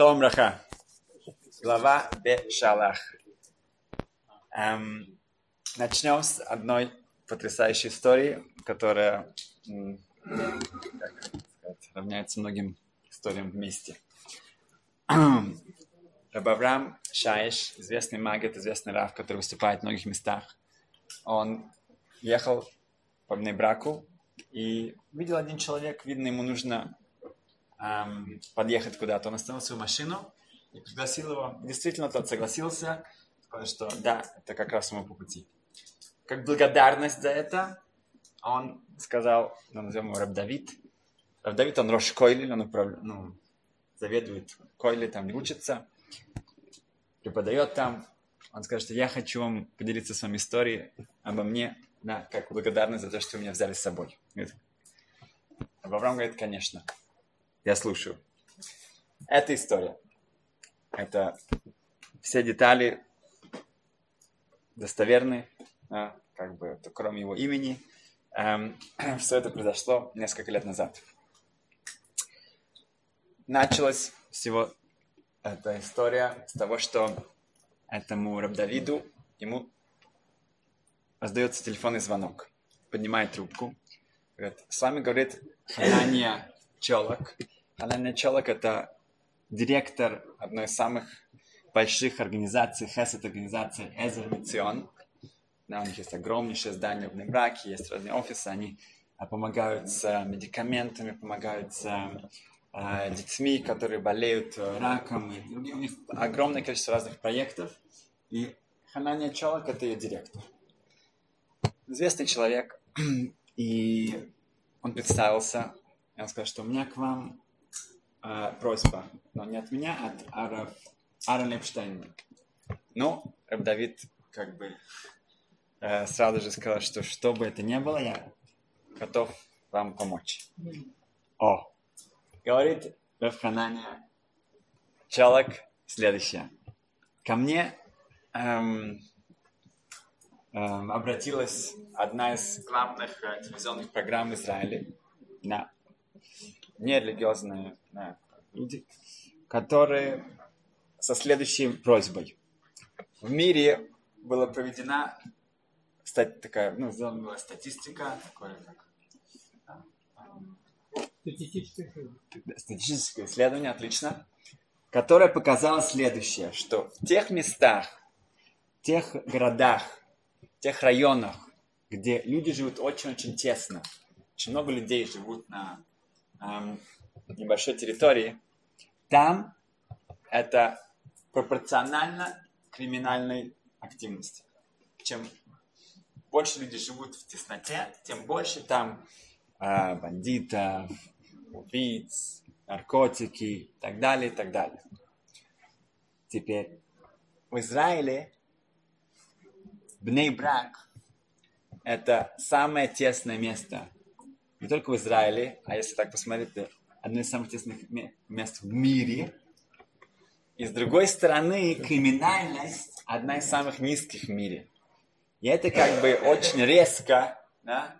Шалом Раха. Глава Бешалах. Эм, начнем с одной потрясающей истории, которая сказать, равняется многим историям вместе. Рабаврам Шаиш, известный магет, известный рав, который выступает в многих местах, он ехал по браку и видел один человек, видно, ему нужно эм, подъехать куда-то. Он остановил свою машину и пригласил его. Действительно, тот согласился, сказал, что да, это как раз ему по пути. Как благодарность за это, он сказал, ну, назовем его Раб Давид. Раб Давид, он Рош Койли, он управ... ну, заведует Койли, там учится, преподает там. Он скажет, что я хочу вам поделиться с вами историей обо мне, да, как благодарность за то, что вы меня взяли с собой. Авраам говорит, конечно. Я слушаю. Это история. Это все детали достоверны, а, как бы, кроме его имени. Эм, все это произошло несколько лет назад. Началась всего эта история с того, что этому Рабдавиду ему раздается телефонный звонок. Поднимает трубку. Говорит, с вами говорит Ханания Челок. Алена Челок – это директор одной из самых больших организаций, хесед организации Эзер Мицион. Да, у них есть огромнейшее здание в Небраке, есть разные офисы, они а, помогают с а, медикаментами, помогают с а, детьми, которые болеют раком. И у них огромное количество разных проектов. И Ханания Челок – это ее директор. Известный человек. И он представился, он сказал, что у меня к вам э, просьба, но не от меня, а от Ара, Ара Лепштейна. Ну, Раб Давид как бы э, сразу же сказал, что что бы это ни было, я готов вам помочь. О, говорит Рабханания, человек следующее. Ко мне эм, эм, обратилась одна из главных э, телевизионных программ Израиля на нерелигиозные да, люди, которые со следующей просьбой. В мире была проведена кстати, такая, ну, сделана была статистика, такое как статистическое статистическое исследование, отлично, которое показало следующее, что в тех местах, в тех городах, в тех районах, где люди живут очень-очень тесно, очень много людей живут на небольшой территории, там это пропорционально криминальной активности. Чем больше люди живут в тесноте, тем больше там э, бандитов, убийц, наркотики и так далее, и так далее. Теперь в Израиле Бней-Брак – это самое тесное место не только в Израиле, а если так посмотреть, это одно из самых тесных мест в мире. И с другой стороны, криминальность одна из самых низких в мире. И это как бы очень резко да,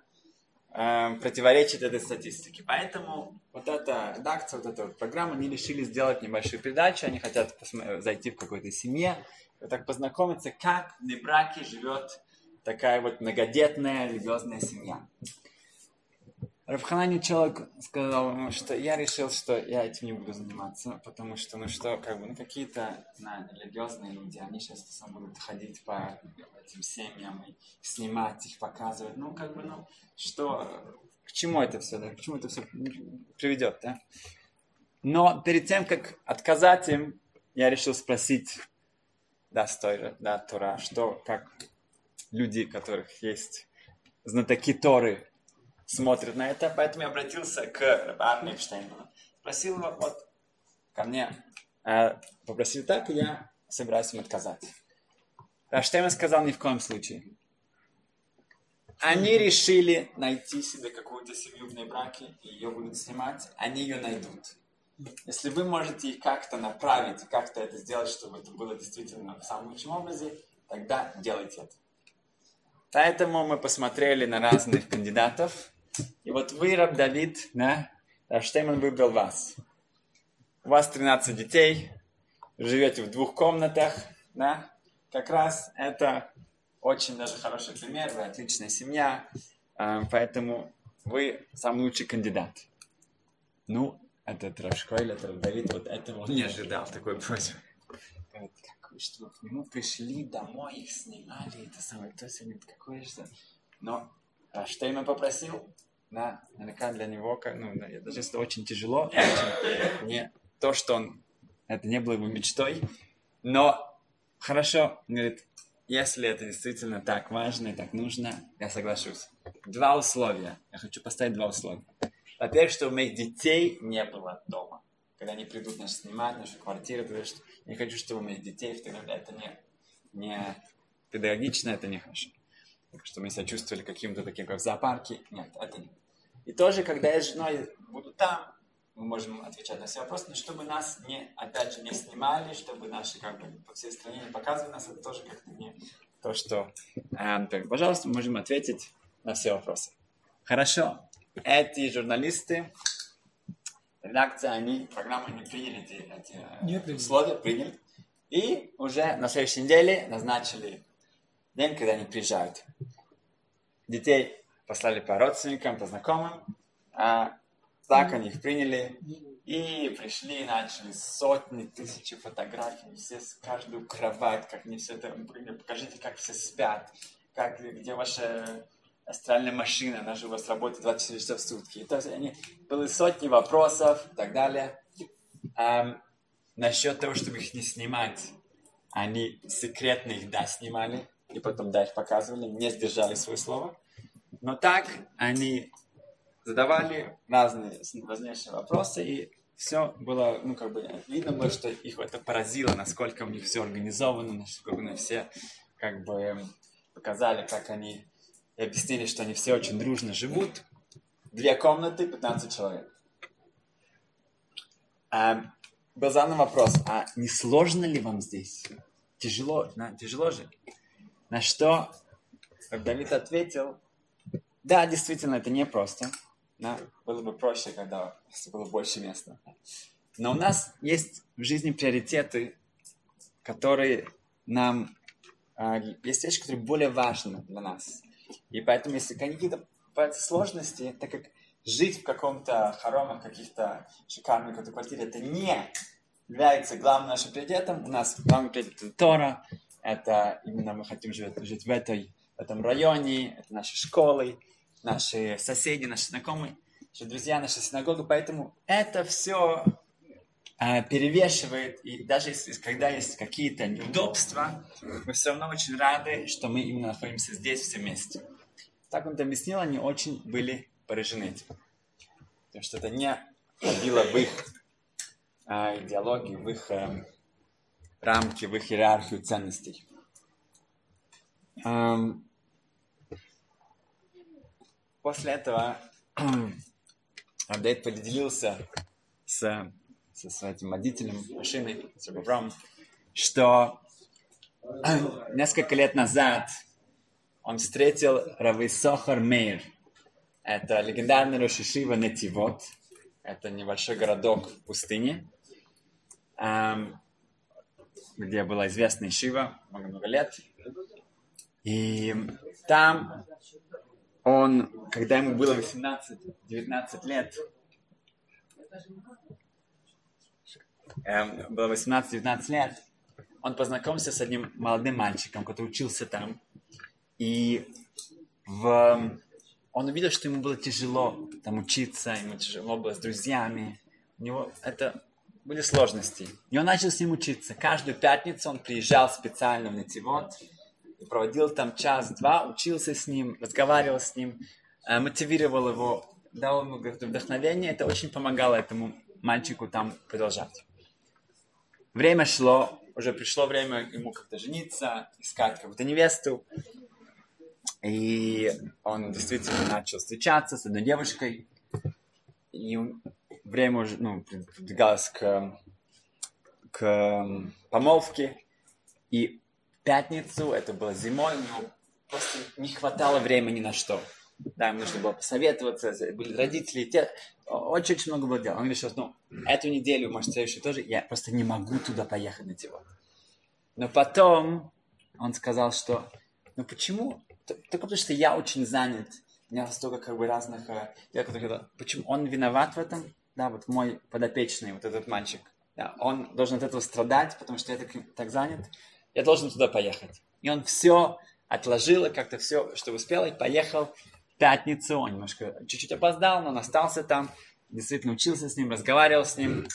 э, противоречит этой статистике. Поэтому вот эта редакция, вот эта вот программа, они решили сделать небольшую передачу, они хотят зайти в какой-то семье, так познакомиться, как в Небраке живет такая вот многодетная религиозная семья. Рабханани человек сказал ему, что я решил, что я этим не буду заниматься, потому что, ну что, как бы, ну какие-то на, религиозные люди, они сейчас сам будут ходить по этим семьям и снимать их, показывать, ну как бы, ну что, к чему это все, да, к чему это все приведет, да? Но перед тем, как отказать им, я решил спросить, да, стой, да, Тора, что, как люди, которых есть знатоки Торы, смотрит на это, поэтому я обратился к Арне Эпштейну. Спросил его, вот, ко мне, э, попросил так, и я собираюсь им отказать. Раштейн сказал ни в коем случае. Они решили найти себе какую-то семью в браке, и ее будут снимать, они ее найдут. Если вы можете их как-то направить, как-то это сделать, чтобы это было действительно в самом лучшем образе, тогда делайте это. Поэтому мы посмотрели на разных кандидатов, и вот вы, Раб Давид, да, Рабштейман выбрал вас. у вас 13 детей, живете в двух комнатах, да, как раз это очень даже хороший пример, вы отличная семья, э, поэтому вы самый лучший кандидат. Ну, этот Равшкойль, этот Давид, вот этого не ожидал, такой просьбы. Говорит, какой, что к нему пришли домой, их снимали, это самое, то есть, говорит, какой же... Но а что ему попросил? Да, наверняка для него, ну, даже если очень тяжело, очень, не то, что он, это не было его мечтой, но хорошо, говорит, если это действительно так важно и так нужно, я соглашусь. Два условия. Я хочу поставить два условия. Во-первых, чтобы моих детей не было дома. Когда они придут нас снимать, нашу квартиру, то есть, не хочу, чтобы у моих детей, это не, не педагогично, это не хорошо. Чтобы мы себя чувствовали каким-то таким, как в зоопарке. Нет, это не. И тоже, когда я с женой буду там, мы можем отвечать на все вопросы, но чтобы нас не, опять же, не снимали, чтобы наши, как бы, по всей стране не показывали нас, это тоже как-то не то, что... Э, так, пожалуйста, мы можем ответить на все вопросы. Хорошо. Эти журналисты, редакция, они, программу не приняли эти, эти э, не приняли. условия, приняли. И уже на следующей неделе назначили день, когда они приезжают. Детей послали по родственникам, по знакомым. А так они их приняли. И пришли, начали сотни, тысячи фотографий, все с каждую кровать, как они все это, покажите, как все спят, как, где ваша астральная машина, она же у вас работает 24 часа в сутки. То есть они, были сотни вопросов и так далее. Um, насчет того, чтобы их не снимать, они секретно их, да, снимали, и потом, да, их показывали, не сдержали свое слово. Но так они задавали разные важнейшие вопросы, и все было, ну, как бы, видно было, что их это поразило, насколько у них все организовано, насколько они все, как бы, показали, как они, и объяснили, что они все очень дружно живут. Две комнаты, 15 человек. А, был задан вопрос, а не сложно ли вам здесь? Тяжело, да, тяжело же. На что Давид ответил, да, действительно, это непросто. Да, было бы проще, когда было больше места. Но у нас есть в жизни приоритеты, которые нам... Э, есть вещи, которые более важны для нас. И поэтому, если какие-то сложности, так как жить в каком-то хоромах, каких-то шикарных квартире, это не является главным нашим приоритетом. У нас главный приоритет Тора, это именно мы хотим жить, жить в, этой, в этом районе, это наши школы, наши соседи, наши знакомые, наши друзья, наша синагога. Поэтому это все э, перевешивает. И даже если, когда есть какие-то неудобства, мы все равно очень рады, что мы именно находимся здесь все вместе. Так он объяснил, они очень были поражены этим. Потому что это не входило в их э, идеологию, в их э, рамки, в их иерархию ценностей. Эм, После этого Абдейт поделился с, со своим водителем машины, с Рабавром, что несколько лет назад он встретил Рависохар Мейр. Это легендарный Рошишива Нетивот. Это небольшой городок в пустыне, где была известная Шива много-много лет. И там он, когда ему было 18-19 лет, эм, было 18-19 лет, он познакомился с одним молодым мальчиком, который учился там. И в... он увидел, что ему было тяжело там учиться, ему тяжело было с друзьями. У него это были сложности. И он начал с ним учиться. Каждую пятницу он приезжал специально в Нетивот, проводил там час-два, учился с ним, разговаривал с ним, э, мотивировал его, дал ему вдохновение. Это очень помогало этому мальчику там продолжать. Время шло, уже пришло время ему как-то жениться, искать какую-то невесту. И он действительно начал встречаться с одной девушкой. И время уже ну, продвигалось к, к помолвке. И пятницу, это было зимой, но просто не хватало времени на что. да, ему нужно было посоветоваться, были родители, те, очень-очень много было дел. Он решил, ну, эту неделю, может, следующую тоже, я просто не могу туда поехать на Тивот. Но потом он сказал, что, ну почему? Только потому, что я очень занят, у меня столько как бы разных э, дел, которые... Почему он виноват в этом? Да, вот мой подопечный, вот этот мальчик, да, он должен от этого страдать, потому что я так, так занят. Я должен туда поехать. И он все отложил, как-то все, что успел, и поехал в пятницу. Он немножко чуть-чуть опоздал, но он остался там, действительно учился с ним, разговаривал с ним.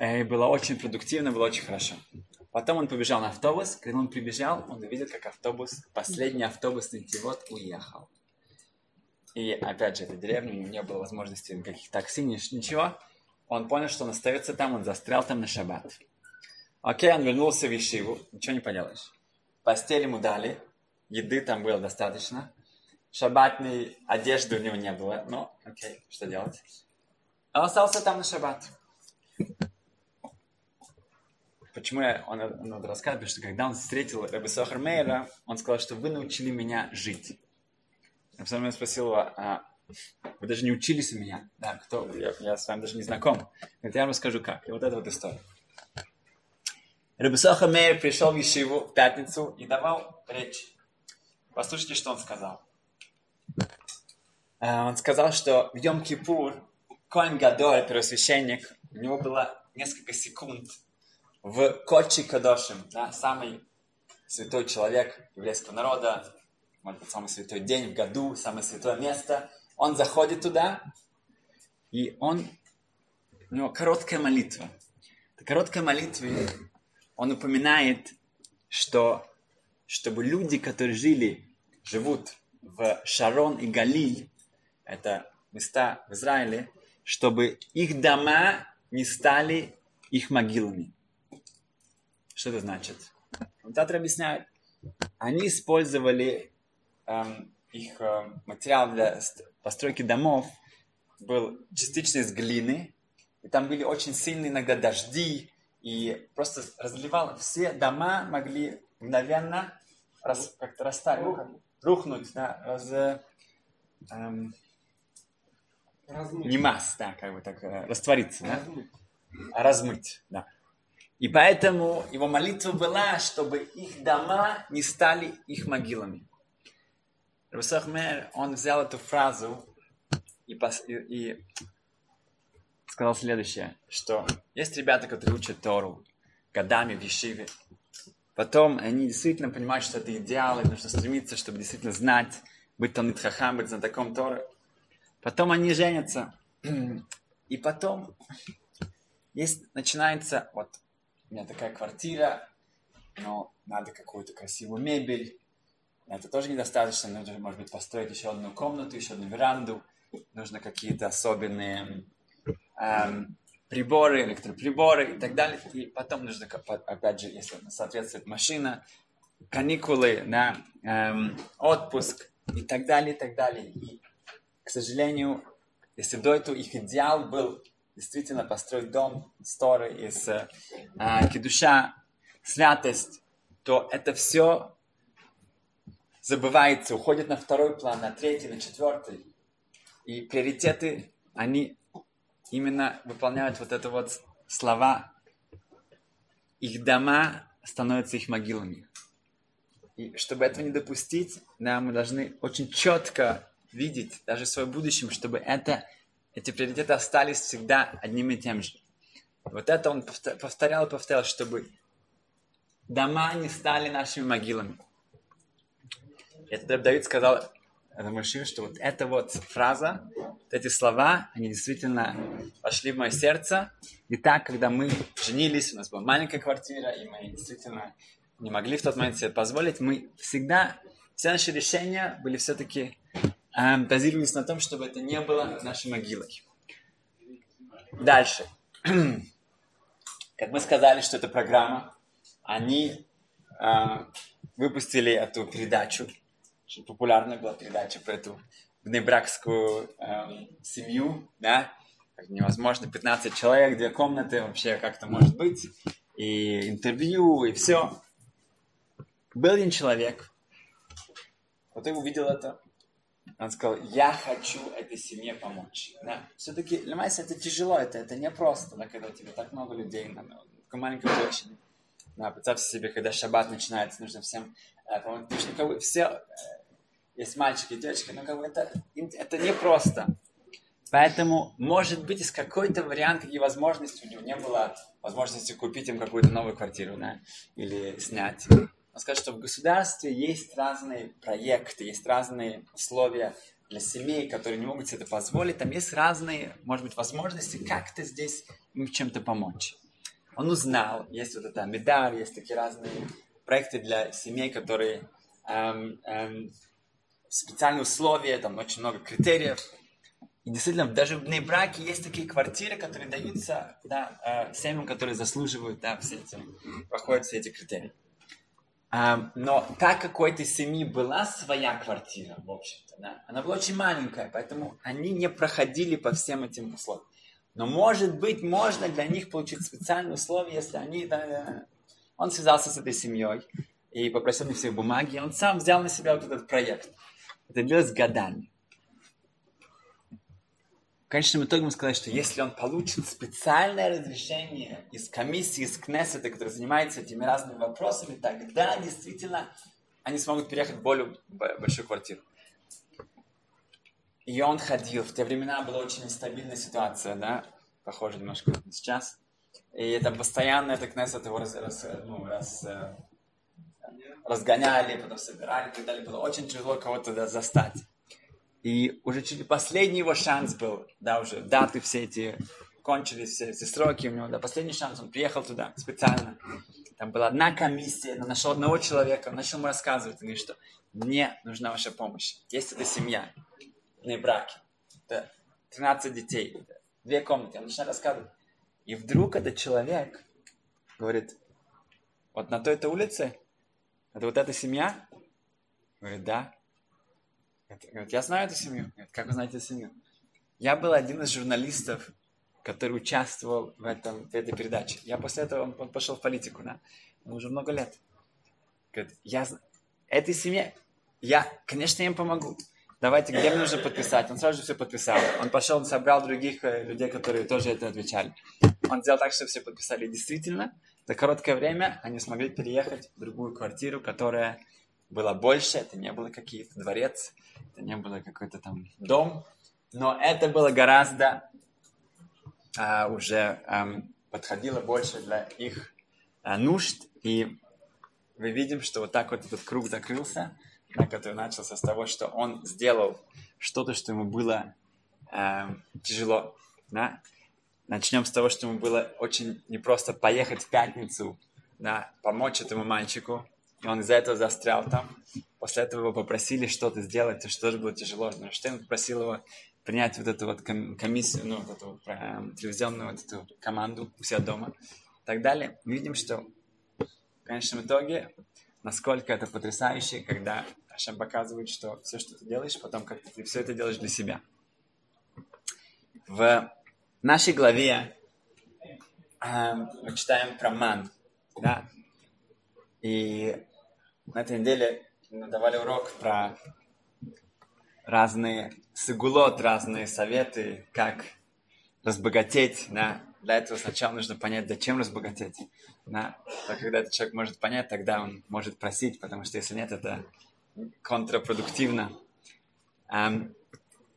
И было очень продуктивно, было очень хорошо. Потом он побежал на автобус. Когда он прибежал, он увидел, как автобус, последний автобус на Тивот уехал. И опять же, это деревня, у него не было возможности никаких такси, ничего. Он понял, что он остается там, он застрял там на шаббат. Окей, он вернулся в Ишиву, ничего не поделаешь. Постель ему дали, еды там было достаточно. Шаббатной одежды у него не было, но окей, что делать? Он остался там на шаббат. Почему я, он, он, рассказывает, что когда он встретил Раби Сохар Мейера, он сказал, что вы научили меня жить. Я потом спросил его, а вы даже не учились у меня. Да, кто? Я, я с вами даже не знаком. Говорит, я вам расскажу как. И вот эта вот история. Рабисаха Мейер пришел в Ешиву в пятницу и давал речь. Послушайте, что он сказал. Э, он сказал, что в Йом-Кипур Коин Гадоль, первосвященник, у него было несколько секунд в Кочи Кадошим, да, самый святой человек еврейского народа, может быть, самый святой день в году, самое святое место. Он заходит туда, и он, у него короткая молитва. Это короткая молитва он упоминает, что чтобы люди, которые жили, живут в Шарон и Галиль, это места в Израиле, чтобы их дома не стали их могилами. Что это значит? Комментаторы объясняют, они использовали их э, материал для постройки домов, был частично из глины, и там были очень сильные иногда дожди, и просто разливал. Все дома могли мгновенно раз, как-то растаять, ну, рухнуть, да, раз, эм, не масс, да, как бы так, э, раствориться, да, размыть. размыть, да. И поэтому его молитва была, чтобы их дома не стали их могилами. Русахмер, он взял эту фразу и, и, и сказал следующее, что есть ребята, которые учат Тору годами в Ешиве. Потом они действительно понимают, что это идеал, и нужно стремиться, чтобы действительно знать, быть Талмит Хахам, быть знатоком Торы. Потом они женятся. И потом есть, начинается, вот, у меня такая квартира, но надо какую-то красивую мебель. Это тоже недостаточно, нужно, может быть, построить еще одну комнату, еще одну веранду. Нужно какие-то особенные эм, приборы, электроприборы и так далее. И потом нужно, опять же, если соответствует машина, каникулы, да, эм, отпуск и так далее, и так далее. И, к сожалению, если до этого их идеал был действительно построить дом с Торы, из э, кедуша, святость, то это все забывается, уходит на второй план, на третий, на четвертый. И приоритеты, они именно выполняют вот это вот слова. Их дома становятся их могилами. И чтобы этого не допустить, да, мы должны очень четко видеть даже в своем будущем, чтобы это, эти приоритеты остались всегда одним и тем же. Вот это он повторял и повторял, чтобы дома не стали нашими могилами. Это Давид сказал Рамашир, что вот эта вот фраза, вот эти слова, они действительно вошли в мое сердце. И так, когда мы женились, у нас была маленькая квартира, и мы действительно не могли в тот момент себе позволить, мы всегда, все наши решения были все-таки э, базировались на том, чтобы это не было нашей могилой. Дальше. Как мы сказали, что это программа, они э, выпустили эту передачу очень популярная была передача про эту внебракскую эм, семью, да, невозможно 15 человек, две комнаты, вообще как-то может быть, и интервью, и все. Был один человек, вот и увидел это, Он сказал, я хочу этой семье помочь. Да. Все-таки, Майса это тяжело, это, это непросто, да, когда у тебя так много людей на, на маленькой площади. Да, представьте себе, когда шаббат начинается, нужно всем э, помочь. Потому что как бы, все, э, есть мальчики и девочки, но как бы это, это непросто. Поэтому, может быть, из какой-то вариант, какие возможности у него не было возможности купить им какую-то новую квартиру, да, или снять. Он скажет, что в государстве есть разные проекты, есть разные условия для семей, которые не могут себе это позволить. Там есть разные, может быть, возможности как-то здесь им чем-то помочь. Он узнал, есть вот это медаль, есть такие разные проекты для семей, которые эм, эм, специальные условия, там очень много критериев. И действительно, даже в браке есть такие квартиры, которые даются да, э, семьям, которые заслуживают, да, все эти, проходят все эти критерии. Но так как у этой семьи была своя квартира, в общем-то, да, она была очень маленькая, поэтому они не проходили по всем этим условиям. Но, может быть, можно для них получить специальные условия, если они... Да, да. Он связался с этой семьей и попросил них все бумаги, он сам взял на себя вот этот проект. Это длилось годами в конечном итоге мы сказали, что если он получит специальное разрешение из комиссии, из Кнессета, которая занимается этими разными вопросами, тогда действительно они смогут переехать в более большую квартиру. И он ходил. В те времена была очень нестабильная ситуация, да, похоже немножко на сейчас. И это постоянно, это Кнессет его раз, раз, ну, раз, э, разгоняли, потом собирали и так далее. Было очень тяжело кого-то застать. И уже чуть последний его шанс был, да, уже даты все эти кончились, все эти сроки у него, да, последний шанс, он приехал туда специально. Там была одна комиссия, он нашел одного человека, он начал ему рассказывать, он говорит, что мне нужна ваша помощь. Есть эта семья, не браки, да, 13 детей, две комнаты, он начинает рассказывать. И вдруг этот человек говорит, вот на той-то улице, это вот эта семья? Говорит, да. Говорит, я знаю эту семью. Говорит, как вы знаете эту семью? Я был один из журналистов, который участвовал в, этом, в этой передаче. Я после этого он, он пошел в политику, да? Он уже много лет. Говорит, я этой семье, я, конечно, им помогу. Давайте, где мне нужно подписать? Он сразу же все подписал. Он пошел, собрал других э, людей, которые тоже это отвечали. Он сделал так, что все подписали. Действительно, за короткое время они смогли переехать в другую квартиру, которая была больше, это не было какие-то дворец, это не было какой-то там дом, но это было гораздо а, уже а, подходило больше для их а, нужд, и мы видим, что вот так вот этот круг закрылся, который начался с того, что он сделал что-то, что ему было э, тяжело. Да? Начнем с того, что ему было очень непросто поехать в пятницу, да, помочь этому мальчику, и он из-за этого застрял там. После этого его попросили что-то сделать, и что же было тяжело. Но Штейн попросил его принять вот эту вот комиссию, ну, вот эту э, телевизионную вот эту команду у себя дома и так далее. Мы видим, что в конечном итоге, насколько это потрясающе, когда Ашем показывает, что все, что ты делаешь, потом как ты все это делаешь для себя. В нашей главе э, мы читаем про ман, да, и на этой неделе мы давали урок про разные сигулот, разные советы, как разбогатеть. Да? Для этого сначала нужно понять, зачем разбогатеть. Да? А когда этот человек может понять, тогда он может просить, потому что если нет, это контрпродуктивно. Um,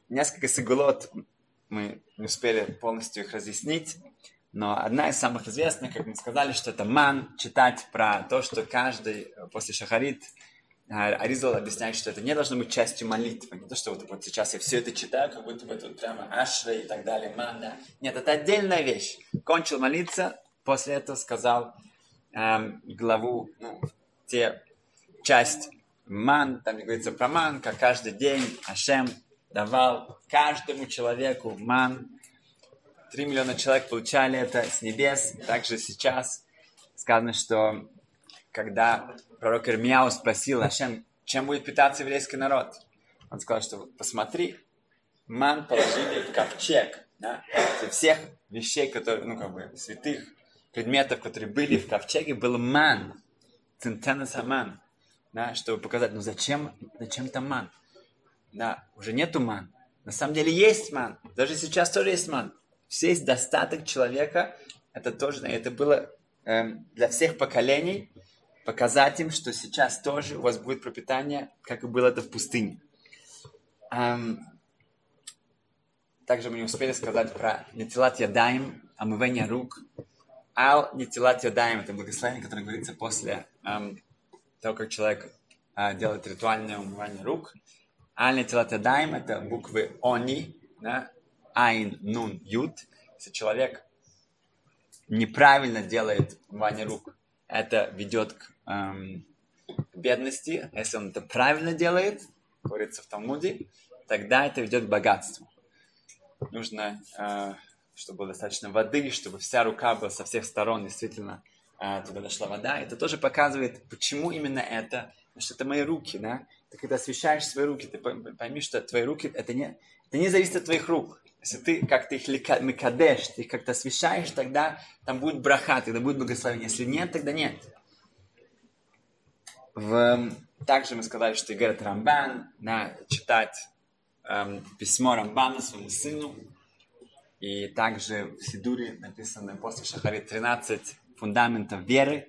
несколько сигулот мы не успели полностью их разъяснить. Но одна из самых известных, как мы сказали, что это ман, читать про то, что каждый э, после шахарит, э, Аризал объясняет, что это не должно быть частью молитвы. Не то, что вот, вот сейчас я все это читаю, как будто бы тут прямо ашра и так далее, ман, да. Нет, это отдельная вещь. Кончил молиться, после этого сказал эм, главу, ну, те часть ман, там говорится про ман, как каждый день Ашем давал каждому человеку ман, Три миллиона человек получали это с небес. Также сейчас сказано, что когда пророк Ирмияу спросил Ашем, чем будет питаться еврейский народ, он сказал, что посмотри, ман положили в ковчег. Да? всех вещей, которые, ну, как бы, святых предметов, которые были в ковчеге, был ман. Центенес ман. Да, чтобы показать, ну зачем, зачем там ман? да, уже нету ман. На самом деле есть ман. Даже сейчас тоже есть ман. Все есть достаток человека. Это тоже, это было эм, для всех поколений показать им, что сейчас тоже у вас будет пропитание, как и было это в пустыне. Эм, также мы не успели сказать про нетилат ядаем, омывание рук. Ал нетилат ядаем – это благословение, которое говорится после эм, того, как человек э, делает ритуальное умывание рук. Ал нетилат ядаем – это буквы они, да? айн, нун, ют. Если человек неправильно делает умывание рук, это ведет к эм, бедности. Если он это правильно делает, говорится в Талмуде, тогда это ведет к богатству нужно, э, чтобы было достаточно воды, чтобы вся рука была со всех сторон, действительно, туда дошла вода. Это тоже показывает, почему именно это. Потому что это мои руки, да? Ты когда освещаешь свои руки, ты пойми, что твои руки, это не, это не зависит от твоих рук. Если ты как-то их микадеш, ты их как-то освещаешь, тогда там будет браха, тогда будет благословение. Если нет, тогда нет. В... Также мы сказали, что говорят Рамбан, на читать эм, письмо Рамбана своему сыну. И также в Сидуре написано после Шахари 13 фундаментов веры.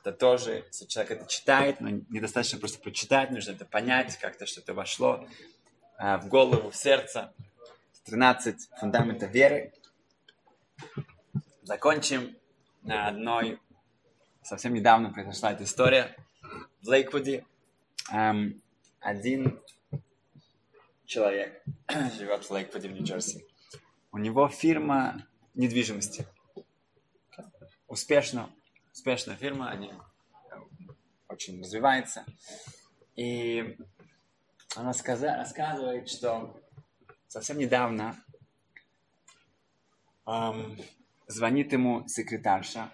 Это тоже, если человек это читает, но недостаточно просто прочитать, нужно это понять, как-то что-то вошло э, в голову, в сердце. 13 фундаментов веры. Закончим на одной, совсем недавно произошла эта история в Лейквуде. Эм, один человек живет в Лейквуде, в Нью-Джерси. У него фирма недвижимости. Успешно, успешная фирма, они очень развивается. И она сказа, рассказывает, что совсем недавно эм, звонит ему секретарша.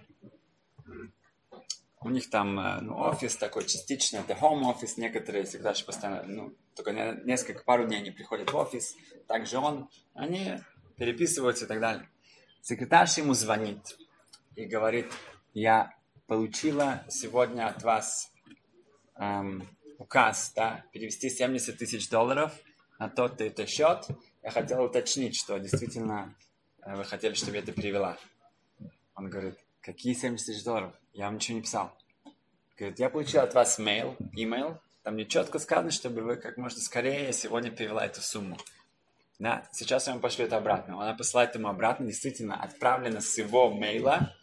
У них там э, ну, офис такой частично, это home офис, некоторые секретарши постоянно, ну, только несколько, пару дней они приходят в офис, также он, они переписываются и так далее. Секретарша ему звонит и говорит, я получила сегодня от вас эм, указ, да, перевести 70 тысяч долларов на тот-то это счет. Я хотел уточнить, что действительно э, вы хотели, чтобы я это перевела. Он говорит, какие 70 тысяч долларов? Я вам ничего не писал. Говорит, я получил от вас mail, email, там не четко сказано, чтобы вы как можно скорее сегодня перевела эту сумму. Да, сейчас я вам пошлю это обратно. Она посылает ему обратно, действительно, отправлена с его мейла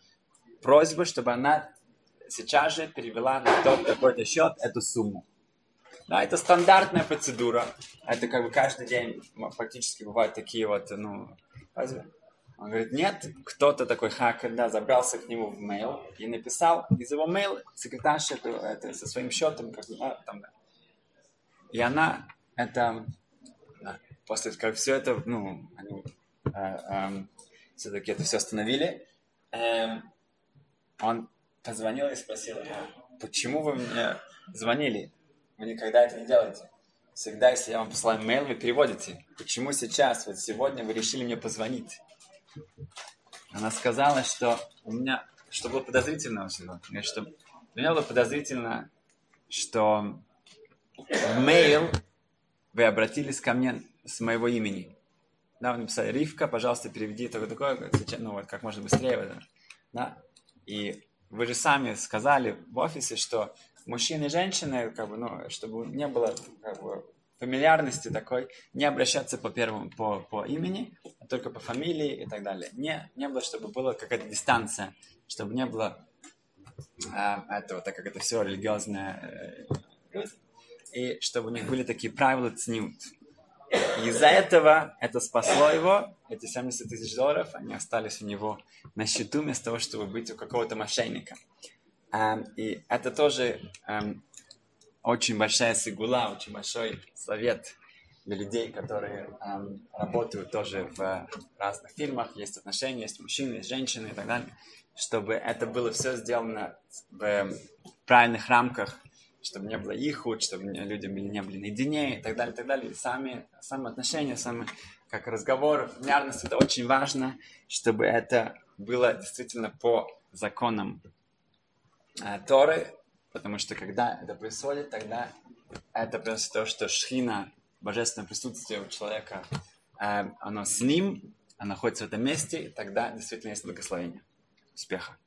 просьба, чтобы она сейчас же перевела на тот какой-то счет эту сумму. Да, это стандартная процедура. Это как бы каждый день фактически бывают такие вот, ну, разве? Он говорит, нет, кто-то такой хакер, да, забрался к нему в mail и написал из его mail секретарша это, это, со своим счетом, как да, там, да. И она, это, да, после как все это, ну, они э, э, все-таки это все остановили, э, он позвонил и спросил, почему вы мне звонили? Вы никогда это не делаете. Всегда, если я вам посылаю mail, вы переводите. Почему сейчас, вот сегодня вы решили мне позвонить? Она сказала, что у меня, что было подозрительно всего, что для меня было подозрительно, что в мейл вы обратились ко мне с моего имени. Да, вы написали, Ривка, пожалуйста, переведи такое-такое, ну вот, как можно быстрее. Да? И вы же сами сказали в офисе, что мужчины и женщины, как бы, ну, чтобы не было как бы, фамильярности такой, не обращаться по первому, по, по имени, а только по фамилии и так далее. Не, не было, чтобы была какая-то дистанция, чтобы не было э, этого, так как это все религиозное э, и чтобы у них были такие правила цнют. Из-за этого это спасло его, эти 70 тысяч долларов, они остались у него на счету вместо того, чтобы быть у какого-то мошенника. Um, и это тоже um, очень большая сигула, очень большой совет для людей, которые эм, работают тоже в разных фирмах, есть отношения, есть мужчины, есть женщины и так далее, чтобы это было все сделано в правильных рамках, чтобы не было их худ, чтобы люди не были наедине и так далее, и так далее. И сами, сами отношения, сами как разговор, нервность, это очень важно, чтобы это было действительно по законам э, Торы, Потому что когда это происходит, тогда это приносит то, что шхина божественное присутствие у человека, э, оно с ним, оно находится в этом месте, и тогда действительно есть благословение. Успеха!